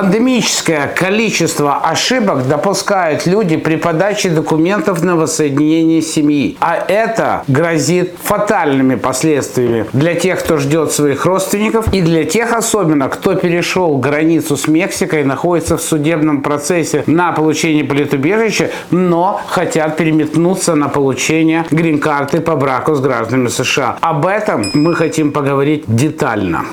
Пандемическое количество ошибок допускают люди при подаче документов на воссоединение семьи. А это грозит фатальными последствиями для тех, кто ждет своих родственников и для тех особенно, кто перешел границу с Мексикой, находится в судебном процессе на получение политубежища, но хотят переметнуться на получение грин-карты по браку с гражданами США. Об этом мы хотим поговорить детально.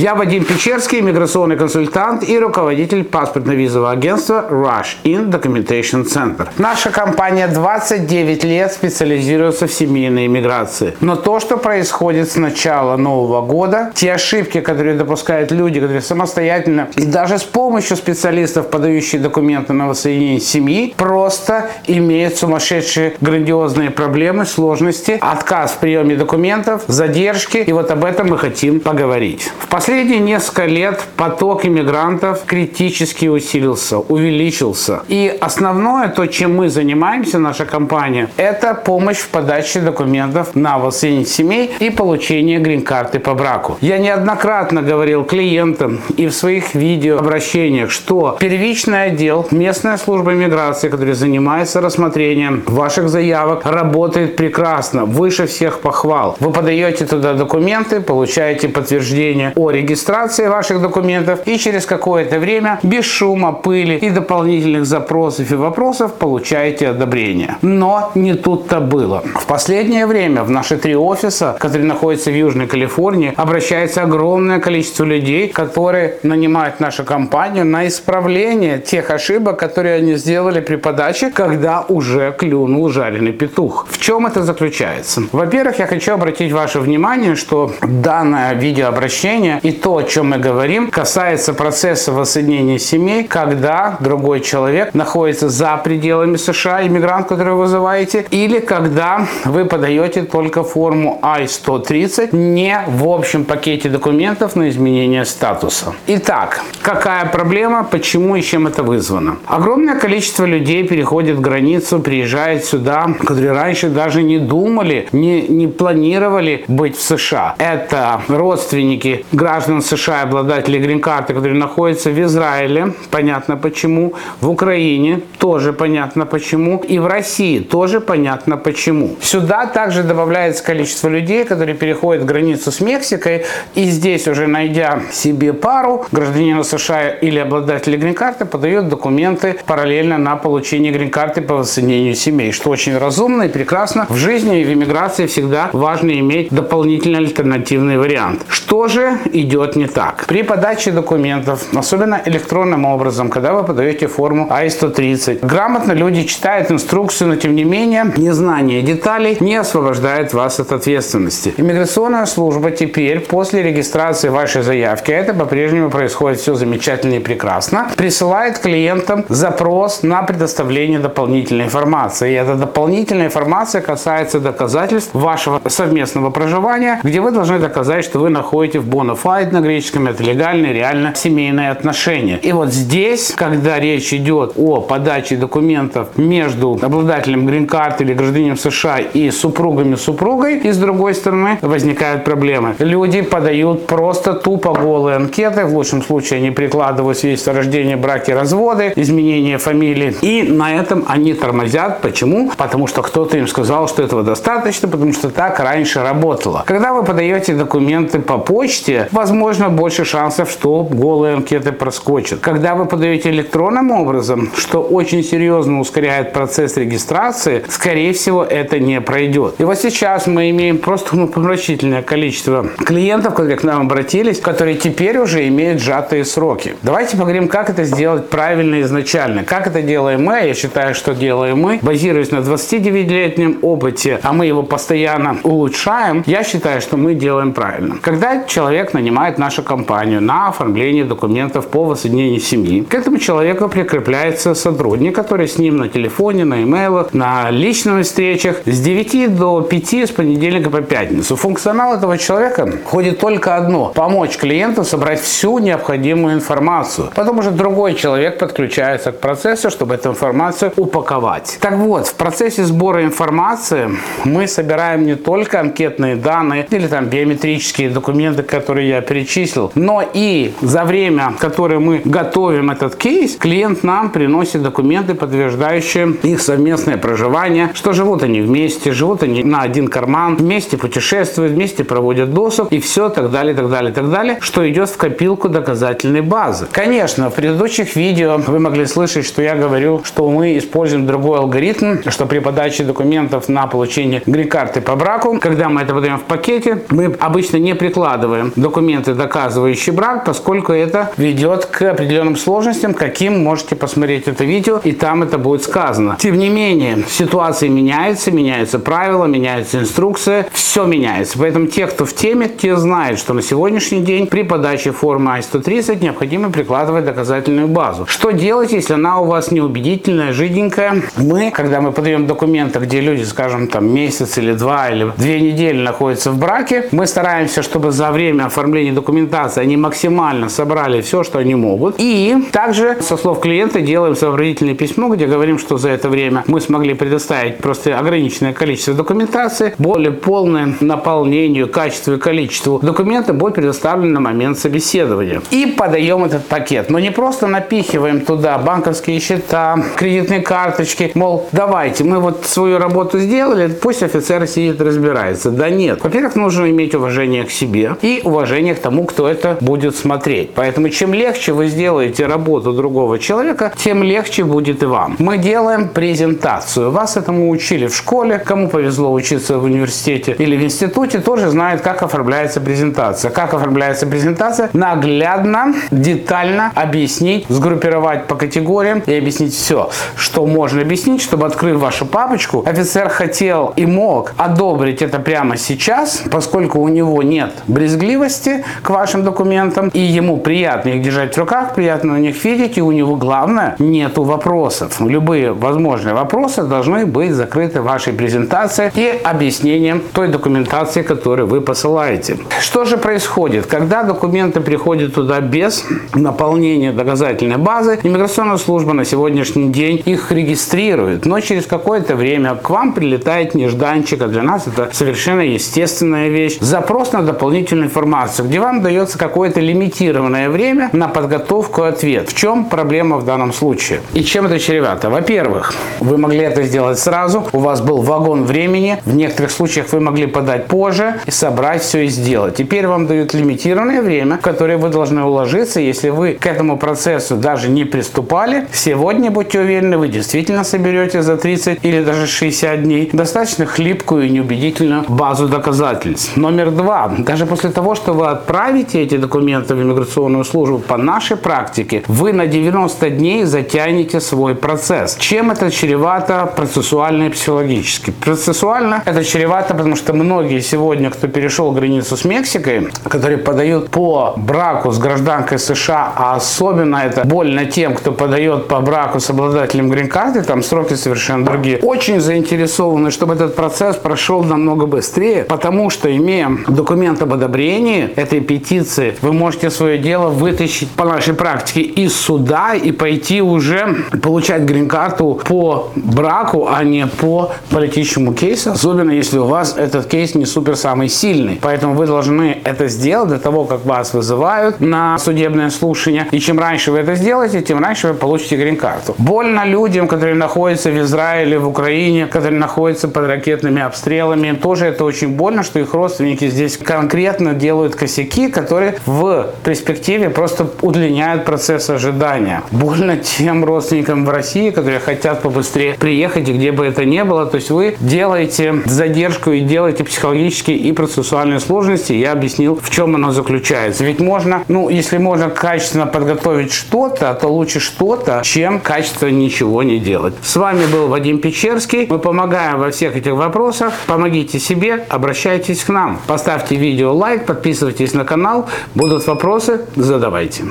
Я Вадим Печерский, миграционный консультант и руководитель паспортно-визового агентства Rush In Documentation Center. Наша компания 29 лет специализируется в семейной иммиграции. Но то, что происходит с начала Нового года, те ошибки, которые допускают люди, которые самостоятельно и даже с помощью специалистов, подающих документы на воссоединение семьи, просто имеют сумасшедшие грандиозные проблемы, сложности, отказ в приеме документов, задержки. И вот об этом мы хотим поговорить. В последние несколько лет поток иммигрантов критически усилился, увеличился. И основное, то, чем мы занимаемся, наша компания, это помощь в подаче документов на воссоединение семей и получение грин-карты по браку. Я неоднократно говорил клиентам и в своих видеообращениях, что первичный отдел, местная служба иммиграции, которая занимается рассмотрением ваших заявок, работает прекрасно, выше всех похвал. Вы подаете туда документы, получаете подтверждение о регистрации ваших документов и через какое-то время без шума, пыли и дополнительных запросов и вопросов получаете одобрение. Но не тут-то было. В последнее время в наши три офиса, которые находятся в Южной Калифорнии, обращается огромное количество людей, которые нанимают нашу компанию на исправление тех ошибок, которые они сделали при подаче, когда уже клюнул жареный петух. В чем это заключается? Во-первых, я хочу обратить ваше внимание, что данное видеообращение и то, о чем мы говорим, касается процесса воссоединения семей, когда другой человек находится за пределами США, иммигрант, который вы вызываете, или когда вы подаете только форму I-130 не в общем пакете документов на изменение статуса. Итак, какая проблема, почему и чем это вызвано? Огромное количество людей переходит границу, приезжает сюда, которые раньше даже не думали, не, не планировали быть в США. Это родственники граждан США, обладатели грин-карты, которые находятся в Израиле, понятно почему, в Украине, тоже понятно почему, и в России, тоже понятно почему. Сюда также добавляется количество людей, которые переходят границу с Мексикой, и здесь уже найдя себе пару, гражданина США или обладателя грин-карты подают документы параллельно на получение грин-карты по воссоединению семей, что очень разумно и прекрасно. В жизни и в иммиграции всегда важно иметь дополнительный альтернативный вариант. Что же идет не так? При подаче документов, особенно электронным образом, когда вы подаете форму I-130, грамотно люди читают инструкцию, но тем не менее незнание деталей не освобождает вас от ответственности. Иммиграционная служба теперь после регистрации вашей заявки, это по-прежнему происходит все замечательно и прекрасно, присылает клиентам запрос на предоставление дополнительной информации. И эта дополнительная информация касается доказательств вашего совместного проживания, где вы должны доказать, что вы находите в бонофайд на греческом, это легальные, реально семейные отношения. И вот здесь, когда речь идет о подаче документов между обладателем грин-карты или гражданином США и супругами супругой, и с другой стороны возникают проблемы. Люди подают просто тупо голые анкеты, в лучшем случае они прикладывают свидетельство о рождении, браке, разводы, изменение фамилии, и на этом они тормозят. Почему? Потому что кто-то им сказал, что этого достаточно, потому что так раньше работало. Когда вы подаете документы по почте, возможно, больше шансов, что голые анкеты проскочат. Когда вы подаете электронным образом, что очень серьезно ускоряет процесс регистрации, скорее всего, это не пройдет. И вот сейчас мы имеем просто ну, помрачительное количество клиентов, которые к нам обратились, которые теперь уже имеют сжатые сроки. Давайте поговорим, как это сделать правильно изначально. Как это делаем мы, я считаю, что делаем мы, базируясь на 29-летнем опыте, а мы его постоянно улучшаем, я считаю, что мы делаем правильно. Когда человек нанимает нанимает нашу компанию на оформление документов по воссоединению семьи. К этому человеку прикрепляется сотрудник, который с ним на телефоне, на имейлах, на личных встречах с 9 до 5 с понедельника по пятницу. Функционал этого человека ходит только одно – помочь клиенту собрать всю необходимую информацию. Потом уже другой человек подключается к процессу, чтобы эту информацию упаковать. Так вот, в процессе сбора информации мы собираем не только анкетные данные или там биометрические документы, которые я перечислил, но и за время, которое мы готовим этот кейс, клиент нам приносит документы, подтверждающие их совместное проживание, что живут они вместе, живут они на один карман, вместе путешествуют, вместе проводят досуг и все так далее, так далее, так далее, что идет в копилку доказательной базы. Конечно, в предыдущих видео вы могли слышать, что я говорю, что мы используем другой алгоритм, что при подаче документов на получение грин-карты по браку, когда мы это подаем в пакете, мы обычно не прикладываем документы, доказывающие брак, поскольку это ведет к определенным сложностям, каким можете посмотреть это видео, и там это будет сказано. Тем не менее, ситуация меняется, меняются правила, меняется инструкция, все меняется. Поэтому те, кто в теме, те знают, что на сегодняшний день при подаче формы I-130 необходимо прикладывать доказательную базу. Что делать, если она у вас неубедительная, жиденькая? Мы, когда мы подаем документы, где люди, скажем, там месяц или два или две недели находятся в браке, мы стараемся, чтобы за время оформления документации они максимально собрали все, что они могут. И также, со слов клиента, делаем сопроводительное письмо, где говорим, что за это время мы смогли предоставить просто ограниченное количество документации, более полное наполнению, качеству и количеству документа будет предоставлено на момент собеседования. И подаем этот пакет. Но не просто напихиваем туда банковские счета, кредитные карточки, мол, давайте, мы вот свою работу сделали, пусть офицер сидит разбирается. Да нет. Во-первых, нужно иметь уважение к себе и уважение к тому, кто это будет смотреть. Поэтому чем легче вы сделаете работу другого человека, тем легче будет и вам. Мы делаем презентацию. Вас этому учили в школе. Кому повезло учиться в университете или в институте, тоже знает, как оформляется презентация. Как оформляется презентация? Наглядно, детально объяснить, сгруппировать по категориям и объяснить все, что можно объяснить, чтобы, открыв вашу папочку, офицер хотел и мог одобрить это прямо сейчас, поскольку у него нет брезгливости к вашим документам, и ему приятно их держать в руках, приятно на них видеть, и у него, главное, нету вопросов. Любые возможные вопросы должны быть закрыты вашей презентацией и объяснением той документации, которую вы посылаете. Что же происходит? Когда документы приходят туда без наполнения доказательной базы, иммиграционная служба на сегодняшний день их регистрирует, но через какое-то время к вам прилетает нежданчик, а для нас это совершенно естественная вещь, запрос на дополнительную информацию, вам дается какое-то лимитированное время на подготовку ответ. В чем проблема в данном случае? И чем это чревато? Во-первых, вы могли это сделать сразу, у вас был вагон времени, в некоторых случаях вы могли подать позже и собрать все и сделать. Теперь вам дают лимитированное время, в которое вы должны уложиться, если вы к этому процессу даже не приступали. Сегодня, будьте уверены, вы действительно соберете за 30 или даже 60 дней достаточно хлипкую и неубедительную базу доказательств. Номер два. Даже после того, что вы отправите эти документы в иммиграционную службу по нашей практике, вы на 90 дней затянете свой процесс. Чем это чревато процессуально и психологически? Процессуально это чревато, потому что многие сегодня, кто перешел границу с Мексикой, которые подают по браку с гражданкой США, а особенно это больно тем, кто подает по браку с обладателем грин-карты, там сроки совершенно другие, очень заинтересованы, чтобы этот процесс прошел намного быстрее, потому что, имея документ об одобрении этой петиции, вы можете свое дело вытащить по нашей практике из суда и пойти уже получать грин-карту по браку, а не по политическому кейсу, особенно если у вас этот кейс не супер самый сильный. Поэтому вы должны это сделать до того, как вас вызывают на судебное слушание. И чем раньше вы это сделаете, тем раньше вы получите грин-карту. Больно людям, которые находятся в Израиле, в Украине, которые находятся под ракетными обстрелами. Тоже это очень больно, что их родственники здесь конкретно делают косяки, которые в перспективе просто удлиняют процесс ожидания. Больно тем родственникам в России, которые хотят побыстрее приехать, и где бы это ни было. То есть вы делаете задержку и делаете психологические и процессуальные сложности. Я объяснил, в чем оно заключается. Ведь можно, ну, если можно качественно подготовить что-то, то лучше что-то, чем качественно ничего не делать. С вами был Вадим Печерский. Мы помогаем во всех этих вопросах. Помогите себе, обращайтесь к нам. Поставьте видео лайк, подписывайтесь подписывайтесь на канал. Будут вопросы, задавайте.